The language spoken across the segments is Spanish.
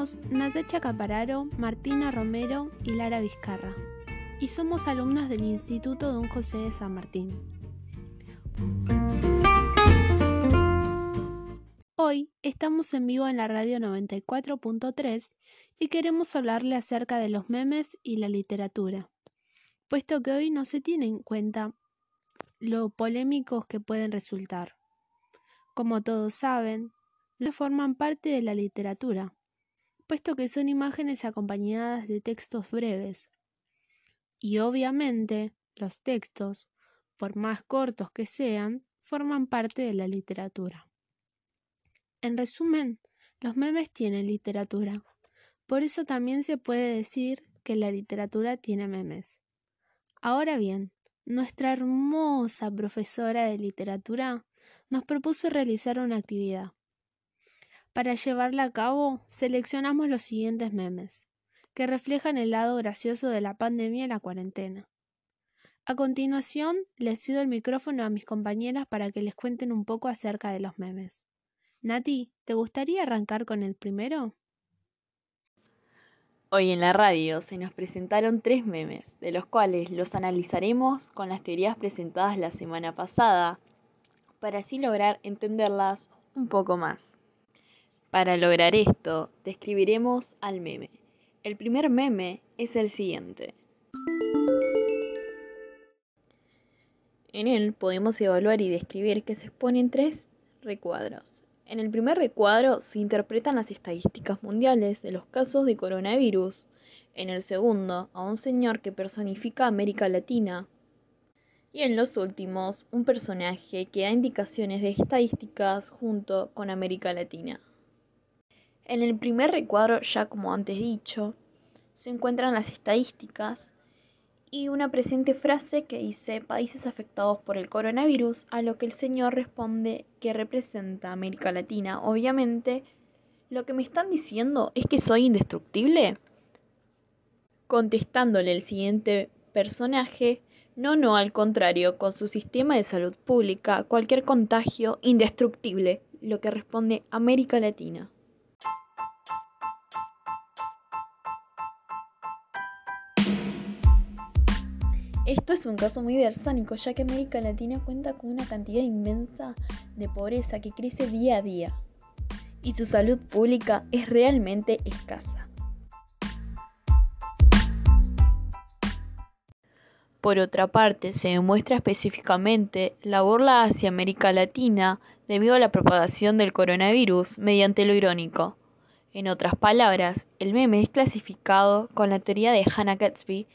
Somos Capararo, Martina Romero y Lara Vizcarra, y somos alumnas del Instituto Don José de San Martín. Hoy estamos en vivo en la radio 94.3 y queremos hablarle acerca de los memes y la literatura, puesto que hoy no se tiene en cuenta lo polémicos que pueden resultar. Como todos saben, no forman parte de la literatura, puesto que son imágenes acompañadas de textos breves. Y obviamente los textos, por más cortos que sean, forman parte de la literatura. En resumen, los memes tienen literatura. Por eso también se puede decir que la literatura tiene memes. Ahora bien, nuestra hermosa profesora de literatura nos propuso realizar una actividad. Para llevarla a cabo, seleccionamos los siguientes memes, que reflejan el lado gracioso de la pandemia y la cuarentena. A continuación, les cedo el micrófono a mis compañeras para que les cuenten un poco acerca de los memes. Nati, ¿te gustaría arrancar con el primero? Hoy en la radio se nos presentaron tres memes, de los cuales los analizaremos con las teorías presentadas la semana pasada, para así lograr entenderlas un poco más. Para lograr esto, describiremos al meme. El primer meme es el siguiente. En él podemos evaluar y describir que se exponen tres recuadros. En el primer recuadro se interpretan las estadísticas mundiales de los casos de coronavirus. En el segundo, a un señor que personifica América Latina. Y en los últimos, un personaje que da indicaciones de estadísticas junto con América Latina. En el primer recuadro, ya como antes dicho, se encuentran las estadísticas y una presente frase que dice países afectados por el coronavirus, a lo que el señor responde que representa América Latina. Obviamente, lo que me están diciendo es que soy indestructible. Contestándole el siguiente personaje, no, no, al contrario, con su sistema de salud pública, cualquier contagio indestructible, lo que responde América Latina. Esto es un caso muy versánico, ya que América Latina cuenta con una cantidad inmensa de pobreza que crece día a día y su salud pública es realmente escasa. Por otra parte, se demuestra específicamente la burla hacia América Latina debido a la propagación del coronavirus mediante lo irónico. En otras palabras, el meme es clasificado con la teoría de Hannah Gatsby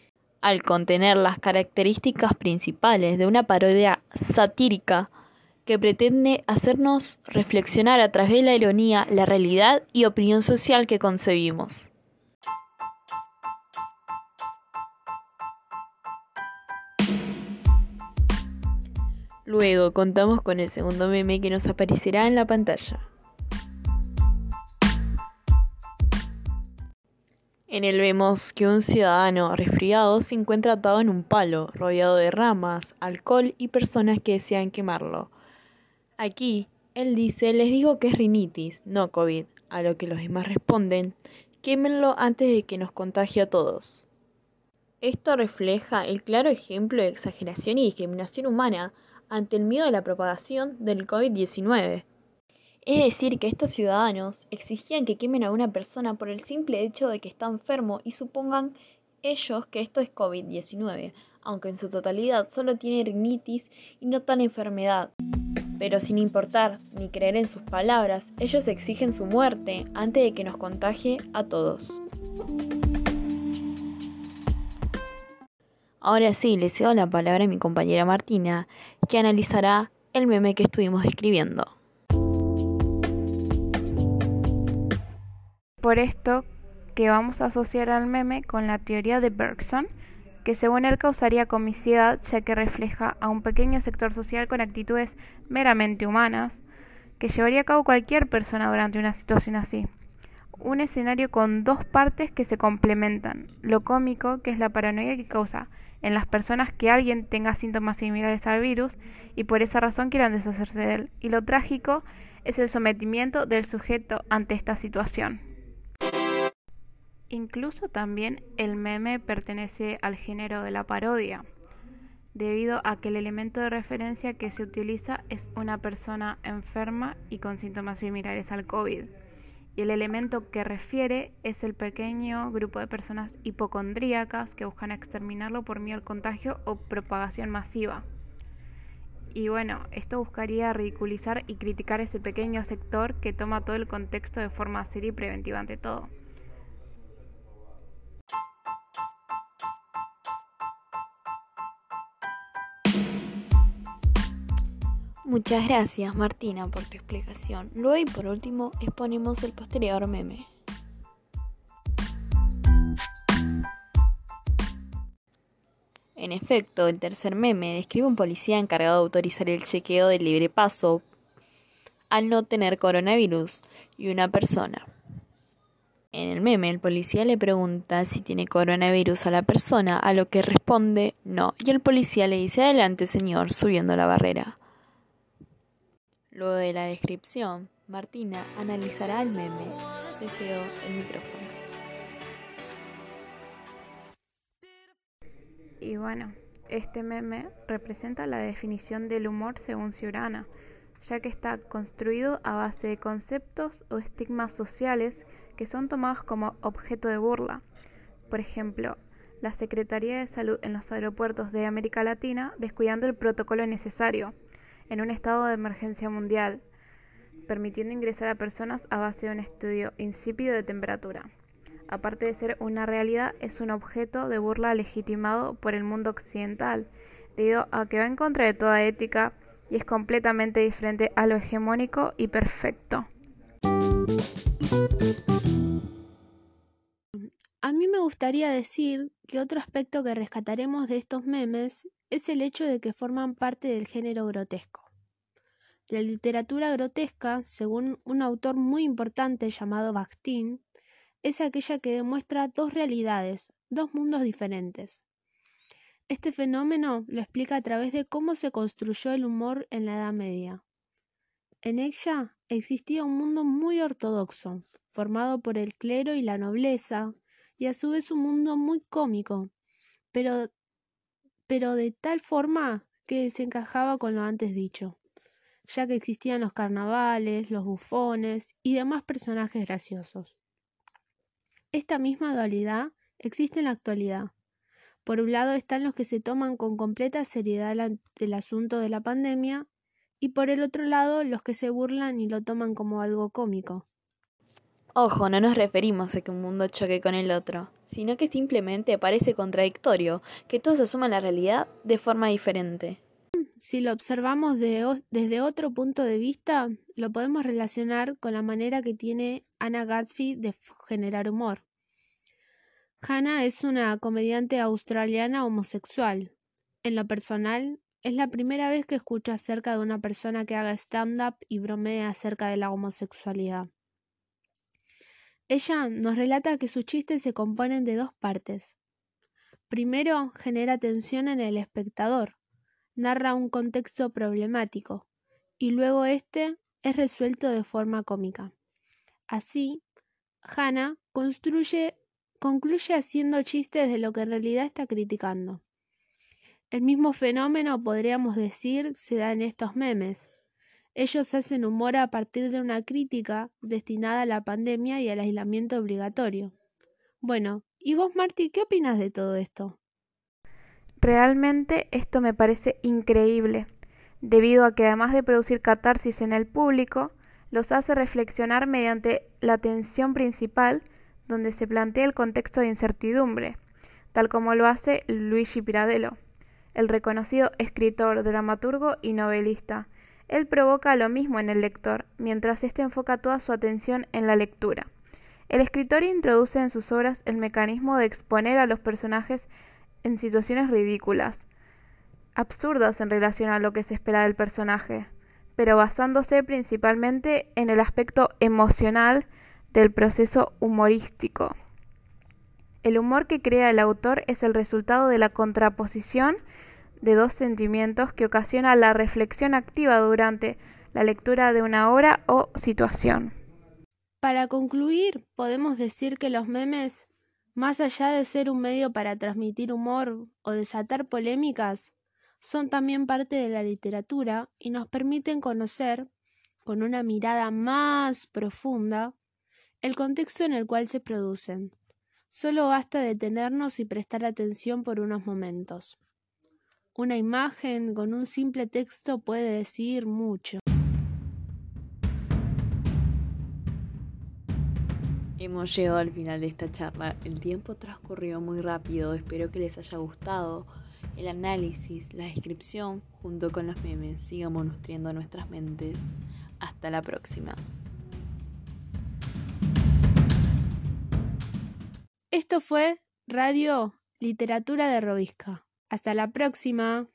al contener las características principales de una parodia satírica que pretende hacernos reflexionar a través de la ironía la realidad y opinión social que concebimos. Luego contamos con el segundo meme que nos aparecerá en la pantalla. En él vemos que un ciudadano resfriado se encuentra atado en un palo, rodeado de ramas, alcohol y personas que desean quemarlo. Aquí, él dice, les digo que es rinitis, no COVID, a lo que los demás responden, quémenlo antes de que nos contagie a todos. Esto refleja el claro ejemplo de exageración y discriminación humana ante el miedo a la propagación del COVID-19. Es decir, que estos ciudadanos exigían que quemen a una persona por el simple hecho de que está enfermo y supongan ellos que esto es COVID-19, aunque en su totalidad solo tiene rinitis y no tal enfermedad. Pero sin importar ni creer en sus palabras, ellos exigen su muerte antes de que nos contagie a todos. Ahora sí, le cedo la palabra a mi compañera Martina, que analizará el meme que estuvimos escribiendo. Por esto que vamos a asociar al meme con la teoría de Bergson, que según él causaría comicidad ya que refleja a un pequeño sector social con actitudes meramente humanas que llevaría a cabo cualquier persona durante una situación así. Un escenario con dos partes que se complementan. Lo cómico, que es la paranoia que causa en las personas que alguien tenga síntomas similares al virus y por esa razón quieran deshacerse de él. Y lo trágico es el sometimiento del sujeto ante esta situación. Incluso también el meme pertenece al género de la parodia, debido a que el elemento de referencia que se utiliza es una persona enferma y con síntomas similares al COVID. Y el elemento que refiere es el pequeño grupo de personas hipocondríacas que buscan exterminarlo por miedo al contagio o propagación masiva. Y bueno, esto buscaría ridiculizar y criticar ese pequeño sector que toma todo el contexto de forma seria y preventiva ante todo. Muchas gracias Martina por tu explicación. Luego y por último exponemos el posterior meme. En efecto, el tercer meme describe un policía encargado de autorizar el chequeo de libre paso al no tener coronavirus y una persona. En el meme, el policía le pregunta si tiene coronavirus a la persona, a lo que responde no, y el policía le dice adelante señor, subiendo la barrera. Luego de la descripción, Martina analizará el meme. Deseo el micrófono. Y bueno, este meme representa la definición del humor según Ciurana, ya que está construido a base de conceptos o estigmas sociales que son tomados como objeto de burla. Por ejemplo, la Secretaría de Salud en los aeropuertos de América Latina descuidando el protocolo necesario en un estado de emergencia mundial, permitiendo ingresar a personas a base de un estudio insípido de temperatura. Aparte de ser una realidad, es un objeto de burla legitimado por el mundo occidental, debido a que va en contra de toda ética y es completamente diferente a lo hegemónico y perfecto. A mí me gustaría decir que otro aspecto que rescataremos de estos memes es el hecho de que forman parte del género grotesco. La literatura grotesca, según un autor muy importante llamado Bakhtin, es aquella que demuestra dos realidades, dos mundos diferentes. Este fenómeno lo explica a través de cómo se construyó el humor en la Edad Media. En ella existía un mundo muy ortodoxo, formado por el clero y la nobleza, y a su vez un mundo muy cómico, pero, pero de tal forma que se encajaba con lo antes dicho, ya que existían los carnavales, los bufones y demás personajes graciosos. Esta misma dualidad existe en la actualidad. Por un lado están los que se toman con completa seriedad el asunto de la pandemia y por el otro lado los que se burlan y lo toman como algo cómico. Ojo, no nos referimos a que un mundo choque con el otro, sino que simplemente parece contradictorio que todos asuman la realidad de forma diferente. Si lo observamos desde otro punto de vista, lo podemos relacionar con la manera que tiene Anna Gatsby de generar humor. Hannah es una comediante australiana homosexual. En lo personal, es la primera vez que escucho acerca de una persona que haga stand-up y bromee acerca de la homosexualidad. Ella nos relata que sus chistes se componen de dos partes. Primero, genera tensión en el espectador, narra un contexto problemático, y luego este es resuelto de forma cómica. Así, Hannah construye, concluye haciendo chistes de lo que en realidad está criticando. El mismo fenómeno, podríamos decir, se da en estos memes. Ellos hacen humor a partir de una crítica destinada a la pandemia y al aislamiento obligatorio. Bueno, ¿y vos, Marty, qué opinas de todo esto? Realmente esto me parece increíble, debido a que además de producir catarsis en el público, los hace reflexionar mediante la tensión principal donde se plantea el contexto de incertidumbre, tal como lo hace Luigi Pirandello, el reconocido escritor, dramaturgo y novelista, él provoca lo mismo en el lector, mientras éste enfoca toda su atención en la lectura. El escritor introduce en sus obras el mecanismo de exponer a los personajes en situaciones ridículas, absurdas en relación a lo que se espera del personaje, pero basándose principalmente en el aspecto emocional del proceso humorístico. El humor que crea el autor es el resultado de la contraposición de dos sentimientos que ocasiona la reflexión activa durante la lectura de una obra o situación. Para concluir, podemos decir que los memes Más allá de ser un medio para transmitir humor o desatar polémicas, son también parte de la literatura y nos permiten conocer, con una mirada más profunda, el contexto en el cual se producen. Solo basta detenernos y prestar atención por unos momentos. Una imagen con un simple texto puede decir mucho. Hemos llegado al final de esta charla. El tiempo transcurrió muy rápido. Espero que les haya gustado el análisis, la descripción, junto con los memes. Sigamos nutriendo nuestras mentes. Hasta la próxima. Esto fue Radio Literatura de Robisca. Hasta la próxima.